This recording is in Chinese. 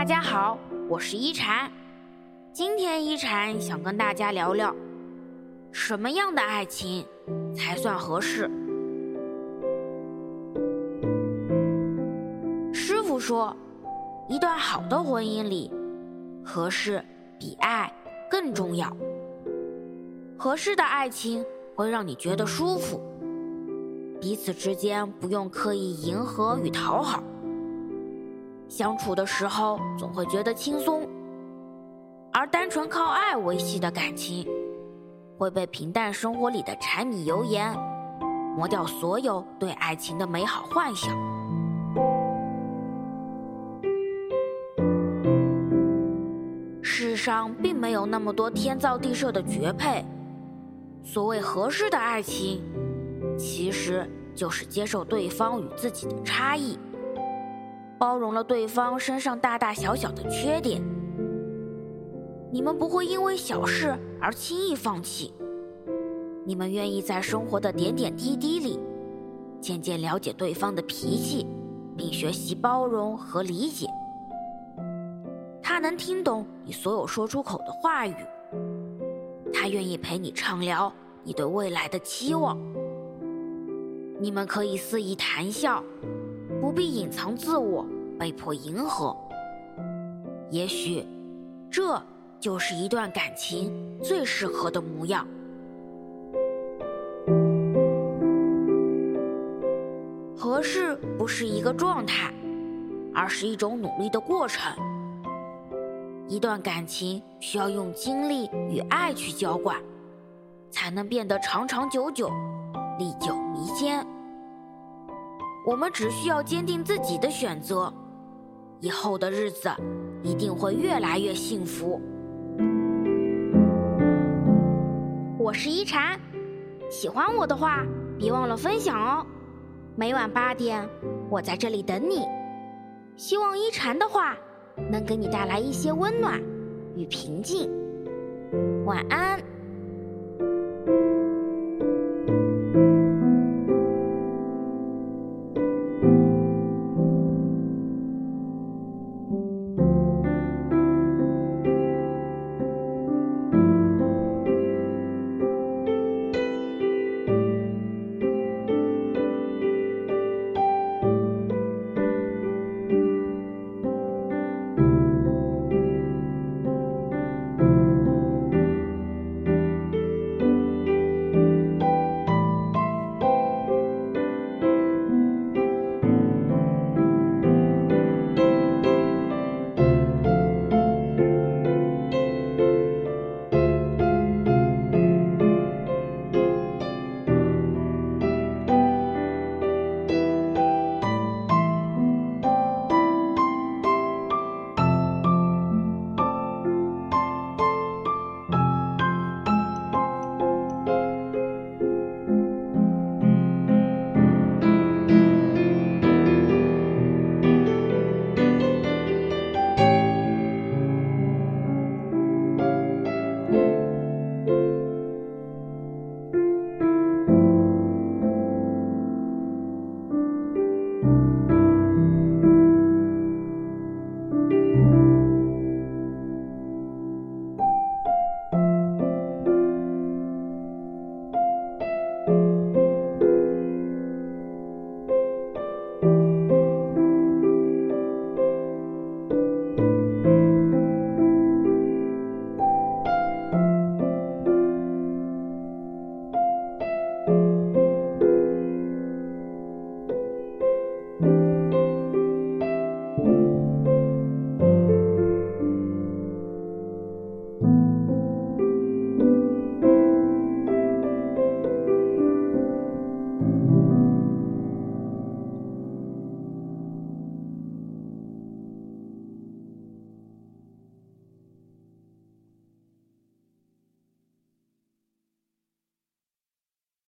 大家好，我是一禅。今天一禅想跟大家聊聊，什么样的爱情才算合适？师傅说，一段好的婚姻里，合适比爱更重要。合适的爱情会让你觉得舒服，彼此之间不用刻意迎合与讨好。相处的时候总会觉得轻松，而单纯靠爱维系的感情，会被平淡生活里的柴米油盐磨掉所有对爱情的美好幻想。世上并没有那么多天造地设的绝配，所谓合适的爱情，其实就是接受对方与自己的差异。包容了对方身上大大小小的缺点，你们不会因为小事而轻易放弃。你们愿意在生活的点点滴滴里，渐渐了解对方的脾气，并学习包容和理解。他能听懂你所有说出口的话语，他愿意陪你畅聊你对未来的期望。你们可以肆意谈笑。不必隐藏自我，被迫迎合。也许，这就是一段感情最适合的模样。合适不是一个状态，而是一种努力的过程。一段感情需要用精力与爱去浇灌，才能变得长长久久，历久弥坚。我们只需要坚定自己的选择，以后的日子一定会越来越幸福。我是一禅，喜欢我的话别忘了分享哦。每晚八点，我在这里等你。希望一禅的话能给你带来一些温暖与平静。晚安。